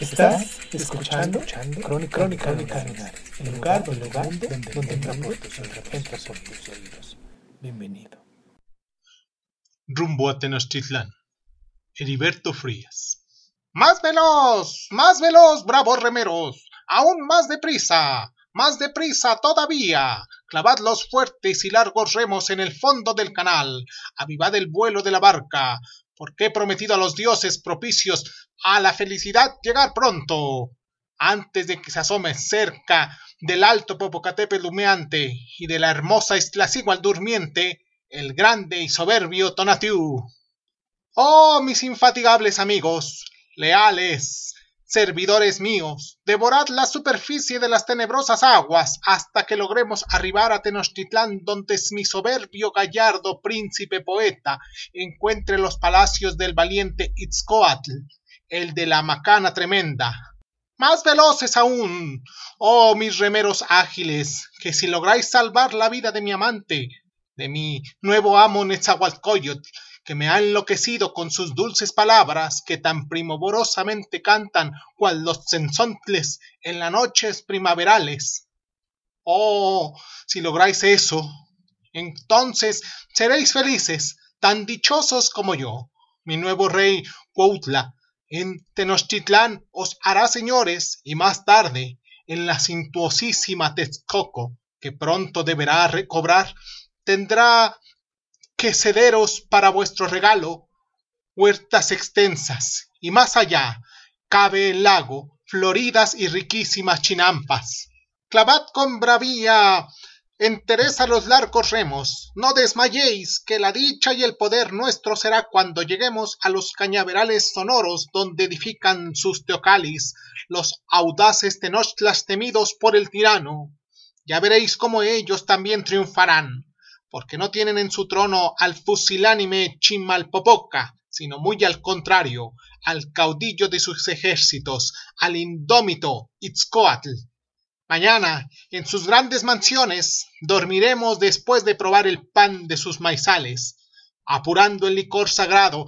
Estás escuchando, Crónica, Crónica Lunares, el lugar, el lugar donde, donde entra por tus oídos, entra por tus oídos. Bienvenido. rumbo a Tenochtitlán. Heriberto Frías. ¡Más veloz! ¡Más veloz, bravos remeros! ¡Aún más deprisa! ¡Más deprisa todavía! Clavad los fuertes y largos remos en el fondo del canal. Avivad el vuelo de la barca, porque he prometido a los dioses propicios a la felicidad llegar pronto. Antes de que se asome cerca del alto Popocatépetl humeante y de la hermosa Iztaccíhuatl durmiente, el grande y soberbio Tonatiuh. Oh, mis infatigables amigos, leales, servidores míos, devorad la superficie de las tenebrosas aguas hasta que logremos arribar a Tenochtitlán, donde mi soberbio gallardo príncipe poeta encuentre los palacios del valiente Itzcoatl, el de la macana tremenda. Más veloces aún, oh mis remeros ágiles, que si lográis salvar la vida de mi amante, de mi nuevo amo Netzahualcoyotl, que me ha enloquecido con sus dulces palabras que tan primorosamente cantan cual los cenzontles en las noches primaverales. Oh, si lográis eso, entonces seréis felices, tan dichosos como yo. Mi nuevo rey Cuautla en Tenochtitlán os hará señores y más tarde en la cintuosísima Texcoco, que pronto deberá recobrar, tendrá que cederos para vuestro regalo huertas extensas y más allá cabe el lago, floridas y riquísimas chinampas. Clavad con bravía entereza los largos remos, no desmayéis, que la dicha y el poder nuestro será cuando lleguemos a los cañaverales sonoros donde edifican sus teocalis los audaces tenochtlas temidos por el tirano. Ya veréis cómo ellos también triunfarán porque no tienen en su trono al fusilánime Chimalpopoca, sino muy al contrario, al caudillo de sus ejércitos, al indómito Itzcoatl. Mañana, en sus grandes mansiones, dormiremos después de probar el pan de sus maizales, apurando el licor sagrado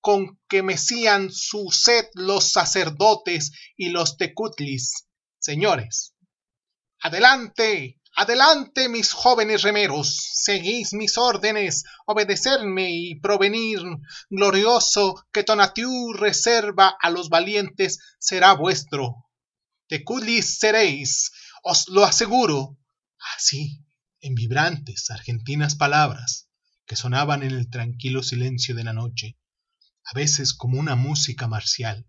con que mecían su sed los sacerdotes y los tecutlis. Señores, adelante, Adelante, mis jóvenes remeros, seguís mis órdenes, obedecerme y provenir glorioso que Tonatiuh reserva a los valientes será vuestro. Teculis seréis, os lo aseguro. Así, en vibrantes, argentinas palabras que sonaban en el tranquilo silencio de la noche, a veces como una música marcial,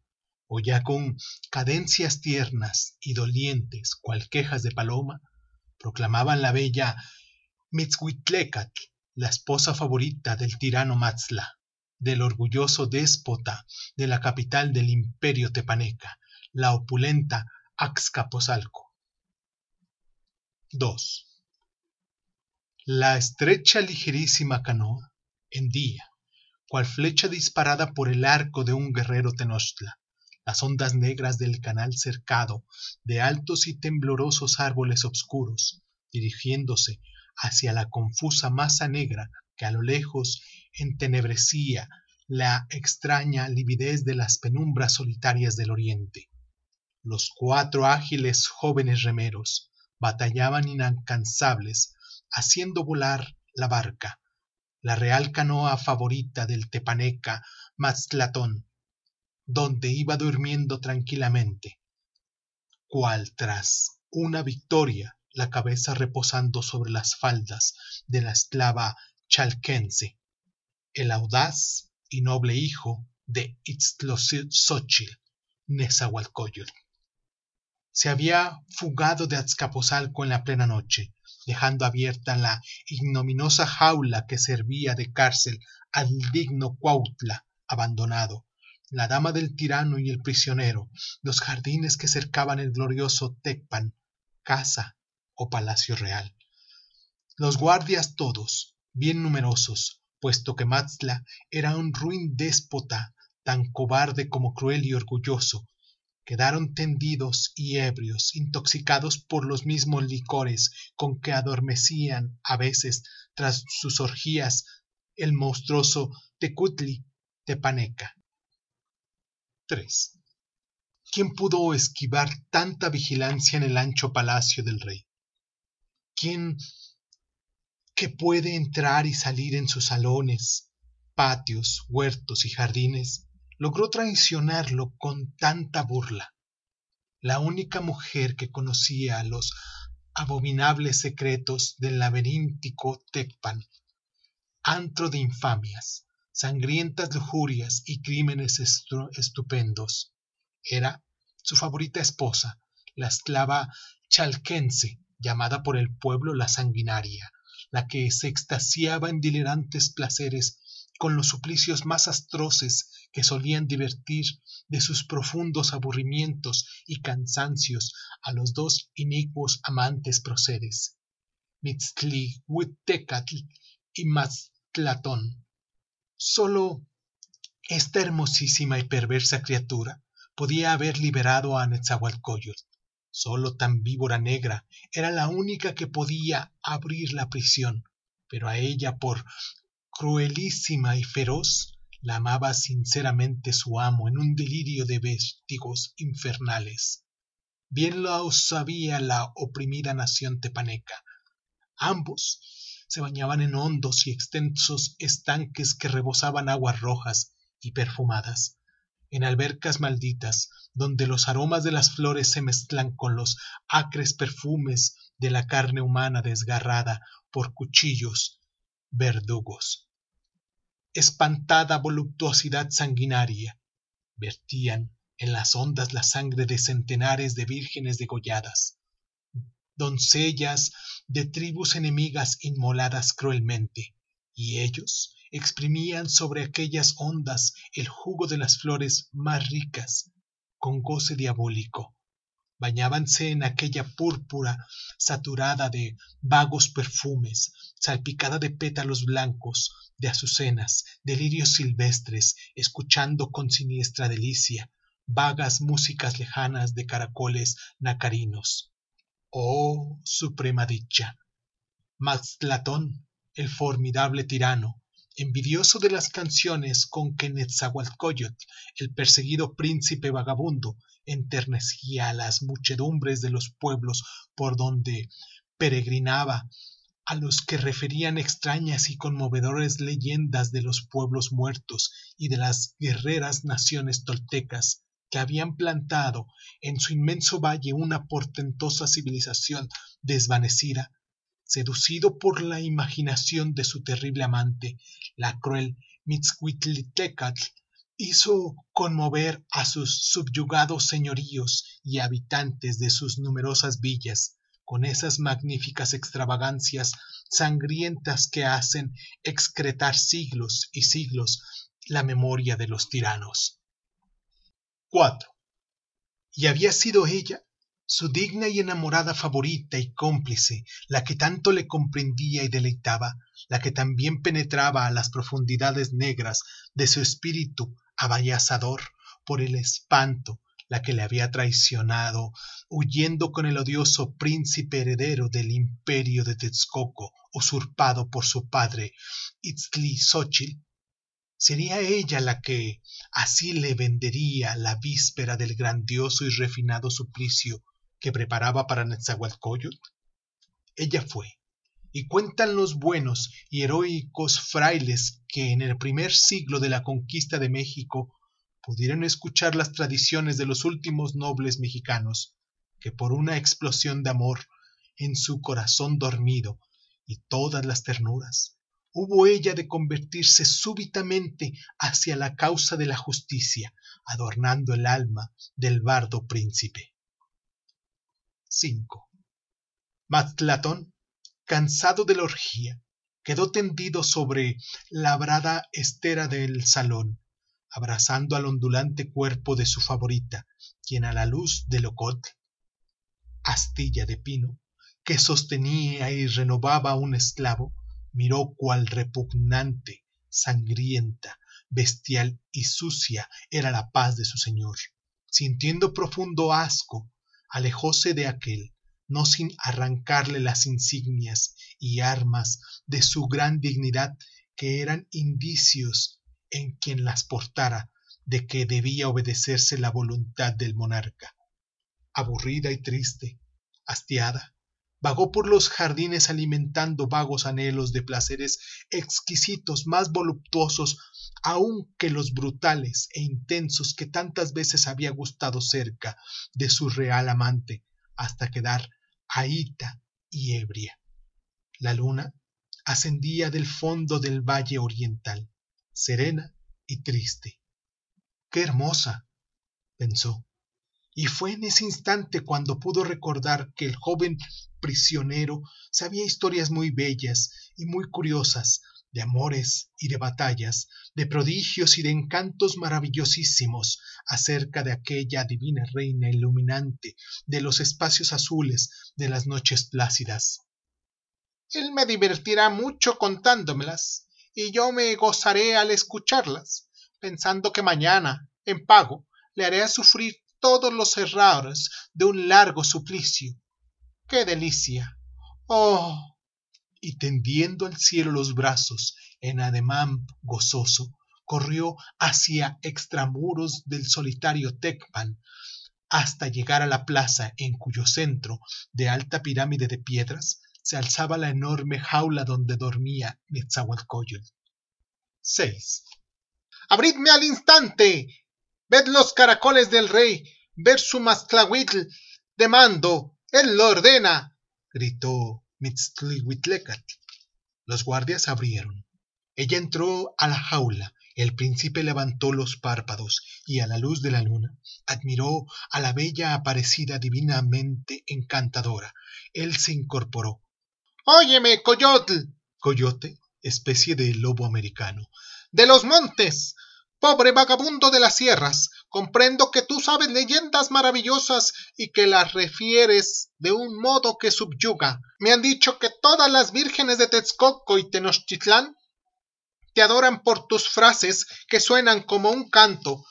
o ya con cadencias tiernas y dolientes, cual quejas de paloma, proclamaban la bella Mitzhuitlecatl, la esposa favorita del tirano Matzla, del orgulloso déspota de la capital del imperio tepaneca, la opulenta Axcapotzalco. 2. La estrecha ligerísima canoa hendía, cual flecha disparada por el arco de un guerrero tenochtla, las ondas negras del canal cercado de altos y temblorosos árboles obscuros, dirigiéndose hacia la confusa masa negra que a lo lejos entenebrecía la extraña lividez de las penumbras solitarias del oriente. Los cuatro ágiles jóvenes remeros batallaban inalcanzables, haciendo volar la barca, la real canoa favorita del tepaneca Maztlatón, donde iba durmiendo tranquilamente, cual tras una victoria, la cabeza reposando sobre las faldas de la esclava chalquense, el audaz y noble hijo de Itztlocil, Nezahualcóyotl. Se había fugado de Azcapotzalco en la plena noche, dejando abierta la ignominiosa jaula que servía de cárcel al digno Cuautla abandonado, la dama del tirano y el prisionero, los jardines que cercaban el glorioso Tecpan, casa o palacio real. Los guardias todos, bien numerosos, puesto que Matzla era un ruin déspota, tan cobarde como cruel y orgulloso, quedaron tendidos y ebrios, intoxicados por los mismos licores con que adormecían a veces tras sus orgías el monstruoso Tecutli Tepaneca. 3. ¿Quién pudo esquivar tanta vigilancia en el ancho palacio del rey? ¿Quién que puede entrar y salir en sus salones, patios, huertos y jardines, logró traicionarlo con tanta burla? La única mujer que conocía los abominables secretos del laberíntico Tecpan, antro de infamias, sangrientas lujurias y crímenes estupendos. Era su favorita esposa, la esclava chalquense, llamada por el pueblo la sanguinaria, la que se extasiaba en delirantes placeres con los suplicios más atroces que solían divertir de sus profundos aburrimientos y cansancios a los dos inicuos amantes procedes, Mitztlihuitecatl y Maztlatón. Sólo esta hermosísima y perversa criatura podía haber liberado a Netzahualcoyotl. Sólo tan víbora negra era la única que podía abrir la prisión, pero a ella por cruelísima y feroz la amaba sinceramente su amo en un delirio de vértigos infernales. Bien lo sabía la oprimida nación tepaneca. Ambos se bañaban en hondos y extensos estanques que rebosaban aguas rojas y perfumadas, en albercas malditas, donde los aromas de las flores se mezclan con los acres perfumes de la carne humana desgarrada por cuchillos verdugos. Espantada voluptuosidad sanguinaria, vertían en las ondas la sangre de centenares de vírgenes degolladas, doncellas de tribus enemigas inmoladas cruelmente, y ellos exprimían sobre aquellas ondas el jugo de las flores más ricas, con goce diabólico. Bañábanse en aquella púrpura saturada de vagos perfumes, salpicada de pétalos blancos, de azucenas, de lirios silvestres, escuchando con siniestra delicia vagas músicas lejanas de caracoles nacarinos. Oh suprema dicha. Maztlatón, el formidable tirano, envidioso de las canciones con que Netzahualcoyotl, el perseguido príncipe vagabundo, enternecía a las muchedumbres de los pueblos por donde peregrinaba, a los que referían extrañas y conmovedores leyendas de los pueblos muertos y de las guerreras naciones toltecas, que habían plantado en su inmenso valle una portentosa civilización desvanecida, seducido por la imaginación de su terrible amante, la cruel Mitzcuitlitecatl, hizo conmover a sus subjugados señoríos y habitantes de sus numerosas villas con esas magníficas extravagancias sangrientas que hacen excretar siglos y siglos la memoria de los tiranos. 4. Y había sido ella, su digna y enamorada favorita y cómplice, la que tanto le comprendía y deleitaba, la que también penetraba a las profundidades negras de su espíritu abayazador por el espanto, la que le había traicionado, huyendo con el odioso príncipe heredero del imperio de Texcoco, usurpado por su padre Itztlizóchitl, Sería ella la que así le vendería la víspera del grandioso y refinado suplicio que preparaba para Netzahualcoyotl. Ella fue, y cuentan los buenos y heroicos frailes que en el primer siglo de la conquista de México pudieron escuchar las tradiciones de los últimos nobles mexicanos, que por una explosión de amor en su corazón dormido y todas las ternuras, hubo ella de convertirse súbitamente hacia la causa de la justicia, adornando el alma del bardo príncipe. 5. Maztlatón, cansado de la orgía, quedó tendido sobre la brada estera del salón, abrazando al ondulante cuerpo de su favorita, quien a la luz del ocote, astilla de pino, que sostenía y renovaba un esclavo, miró cual repugnante, sangrienta, bestial y sucia era la paz de su señor. Sintiendo profundo asco, alejóse de aquél, no sin arrancarle las insignias y armas de su gran dignidad que eran indicios en quien las portara de que debía obedecerse la voluntad del monarca. Aburrida y triste, hastiada, vagó por los jardines alimentando vagos anhelos de placeres exquisitos más voluptuosos aun que los brutales e intensos que tantas veces había gustado cerca de su real amante hasta quedar ahita y ebria. La luna ascendía del fondo del valle oriental serena y triste. Qué hermosa pensó. Y fue en ese instante cuando pudo recordar que el joven prisionero sabía historias muy bellas y muy curiosas de amores y de batallas, de prodigios y de encantos maravillosísimos acerca de aquella divina reina iluminante de los espacios azules de las noches plácidas. Él me divertirá mucho contándomelas, y yo me gozaré al escucharlas, pensando que mañana, en pago, le haré sufrir todos los errores de un largo suplicio. ¡Qué delicia! ¡Oh! Y tendiendo al cielo los brazos en ademán gozoso, corrió hacia extramuros del solitario Tecpan, hasta llegar a la plaza en cuyo centro, de alta pirámide de piedras, se alzaba la enorme jaula donde dormía Netzahualcoyotl. 6. ¡Abridme al instante! ¡Ved los caracoles del rey! ¡Ver su mastlahuitl de mando! ¡Él lo ordena! gritó Mitzlihuitlecatl. Los guardias abrieron. Ella entró a la jaula. El príncipe levantó los párpados y a la luz de la luna admiró a la bella aparecida divinamente encantadora. Él se incorporó. Óyeme, coyotl. Coyote, especie de lobo americano. De los montes. Pobre vagabundo de las sierras, comprendo que tú sabes leyendas maravillosas y que las refieres de un modo que subyuga. Me han dicho que todas las vírgenes de Texcoco y Tenochtitlán te adoran por tus frases que suenan como un canto,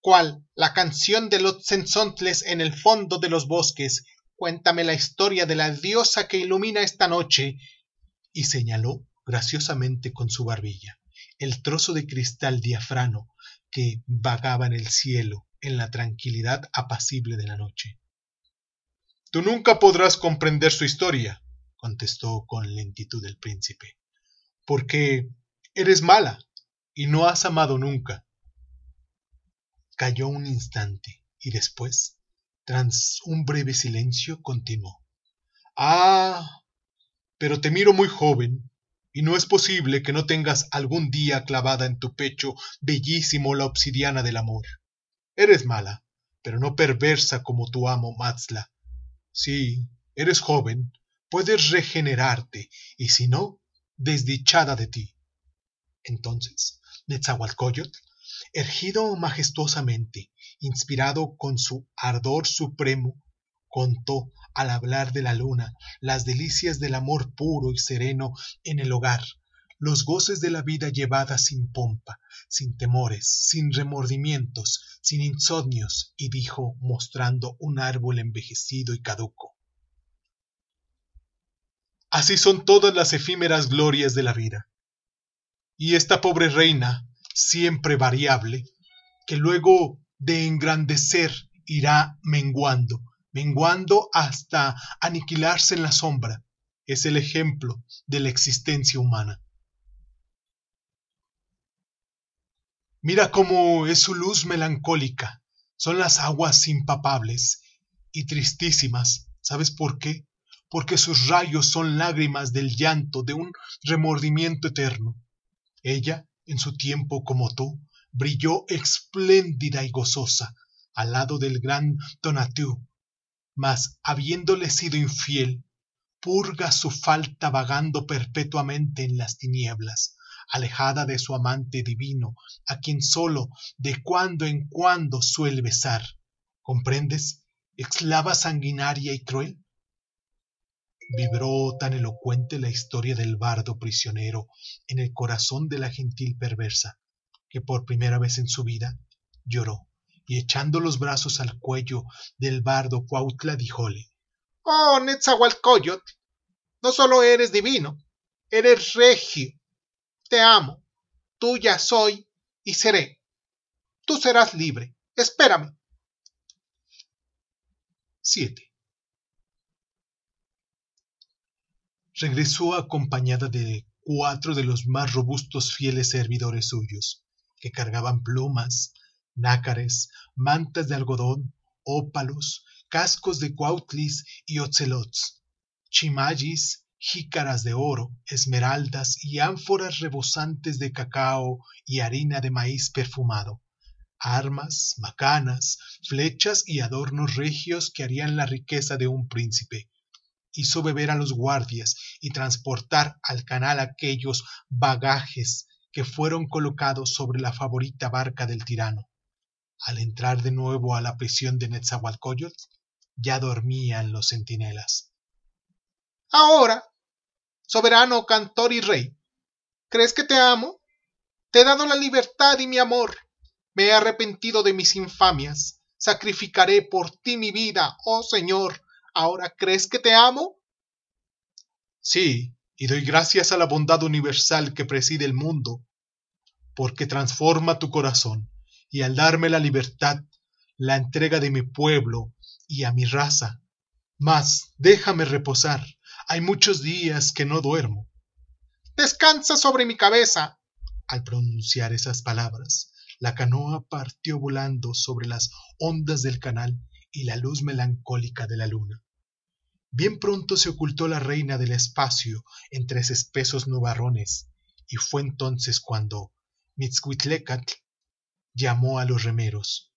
cual la canción de los cenzontles en el fondo de los bosques. Cuéntame la historia de la diosa que ilumina esta noche. Y señaló graciosamente con su barbilla el trozo de cristal diafrano que vagaba en el cielo en la tranquilidad apacible de la noche. Tú nunca podrás comprender su historia, contestó con lentitud el príncipe, porque eres mala y no has amado nunca. Calló un instante y después, tras un breve silencio, continuó. Ah, pero te miro muy joven y no es posible que no tengas algún día clavada en tu pecho bellísimo la obsidiana del amor. Eres mala, pero no perversa como tu amo Matzla. Sí, eres joven, puedes regenerarte, y si no, desdichada de ti. Entonces, Netzahualcoyotl, ergido majestuosamente, inspirado con su ardor supremo, contó al hablar de la luna las delicias del amor puro y sereno en el hogar, los goces de la vida llevada sin pompa, sin temores, sin remordimientos, sin insomnios, y dijo mostrando un árbol envejecido y caduco. Así son todas las efímeras glorias de la vida. Y esta pobre reina, siempre variable, que luego de engrandecer irá menguando, menguando hasta aniquilarse en la sombra, es el ejemplo de la existencia humana. Mira cómo es su luz melancólica, son las aguas impapables y tristísimas. ¿Sabes por qué? Porque sus rayos son lágrimas del llanto de un remordimiento eterno. Ella, en su tiempo como tú, brilló espléndida y gozosa al lado del gran Tonatiuh, mas habiéndole sido infiel, purga su falta vagando perpetuamente en las tinieblas, alejada de su amante divino, a quien sólo de cuando en cuando suele besar. ¿Comprendes? Esclava sanguinaria y cruel. Vibró tan elocuente la historia del bardo prisionero en el corazón de la gentil perversa, que por primera vez en su vida lloró, y echando los brazos al cuello del bardo Cuautla díjole Oh, Netzahualcoyot, no solo eres divino, eres regio. Te amo, tuya soy y seré. Tú serás libre. Espérame. 7. Regresó acompañada de cuatro de los más robustos fieles servidores suyos, que cargaban plumas, nácares, mantas de algodón, ópalos, cascos de cuautlis y ocelots, chimayis, jícaras de oro, esmeraldas y ánforas rebosantes de cacao y harina de maíz perfumado, armas, macanas, flechas y adornos regios que harían la riqueza de un príncipe. Hizo beber a los guardias y transportar al canal aquellos bagajes que fueron colocados sobre la favorita barca del tirano. Al entrar de nuevo a la prisión de Netzahualcoyotl, ya dormían los centinelas. Ahora, soberano cantor y rey, ¿crees que te amo? Te he dado la libertad y mi amor. Me he arrepentido de mis infamias. Sacrificaré por ti mi vida, oh Señor. ¿Ahora crees que te amo? Sí, y doy gracias a la bondad universal que preside el mundo, porque transforma tu corazón, y al darme la libertad, la entrega de mi pueblo y a mi raza. Mas déjame reposar. Hay muchos días que no duermo. Descansa sobre mi cabeza. Al pronunciar esas palabras, la canoa partió volando sobre las ondas del canal y la luz melancólica de la luna. Bien pronto se ocultó la reina del espacio entre espesos nubarrones, y fue entonces cuando llamó a los remeros.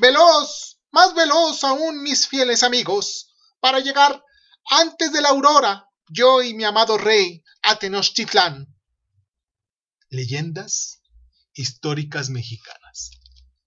¡Veloz! más veloz aún mis fieles amigos, para llegar antes de la aurora, yo y mi amado rey, a Tenochtitlán. Leyendas históricas mexicanas.